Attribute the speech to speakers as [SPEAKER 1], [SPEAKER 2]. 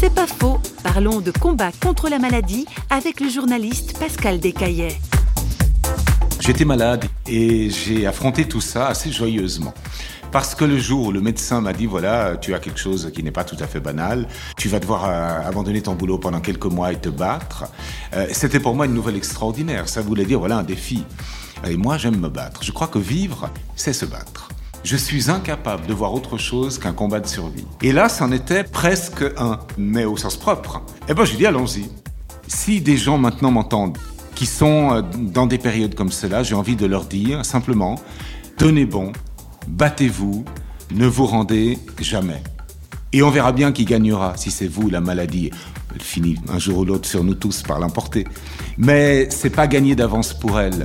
[SPEAKER 1] C'est pas faux. Parlons de combat contre la maladie avec le journaliste Pascal Descaillet.
[SPEAKER 2] J'étais malade et j'ai affronté tout ça assez joyeusement. Parce que le jour où le médecin m'a dit, voilà, tu as quelque chose qui n'est pas tout à fait banal, tu vas devoir euh, abandonner ton boulot pendant quelques mois et te battre, euh, c'était pour moi une nouvelle extraordinaire. Ça voulait dire, voilà, un défi. Et moi, j'aime me battre. Je crois que vivre, c'est se battre. Je suis incapable de voir autre chose qu'un combat de survie. Et là, c'en était presque un, mais au sens propre. Eh ben, je dis, allons-y. Si des gens maintenant m'entendent, qui sont euh, dans des périodes comme cela, j'ai envie de leur dire simplement, tenez bon, battez-vous, ne vous rendez jamais. Et on verra bien qui gagnera, si c'est vous, la maladie. Elle finit un jour ou l'autre sur nous tous par l'emporter. Mais c'est pas gagné d'avance pour elle.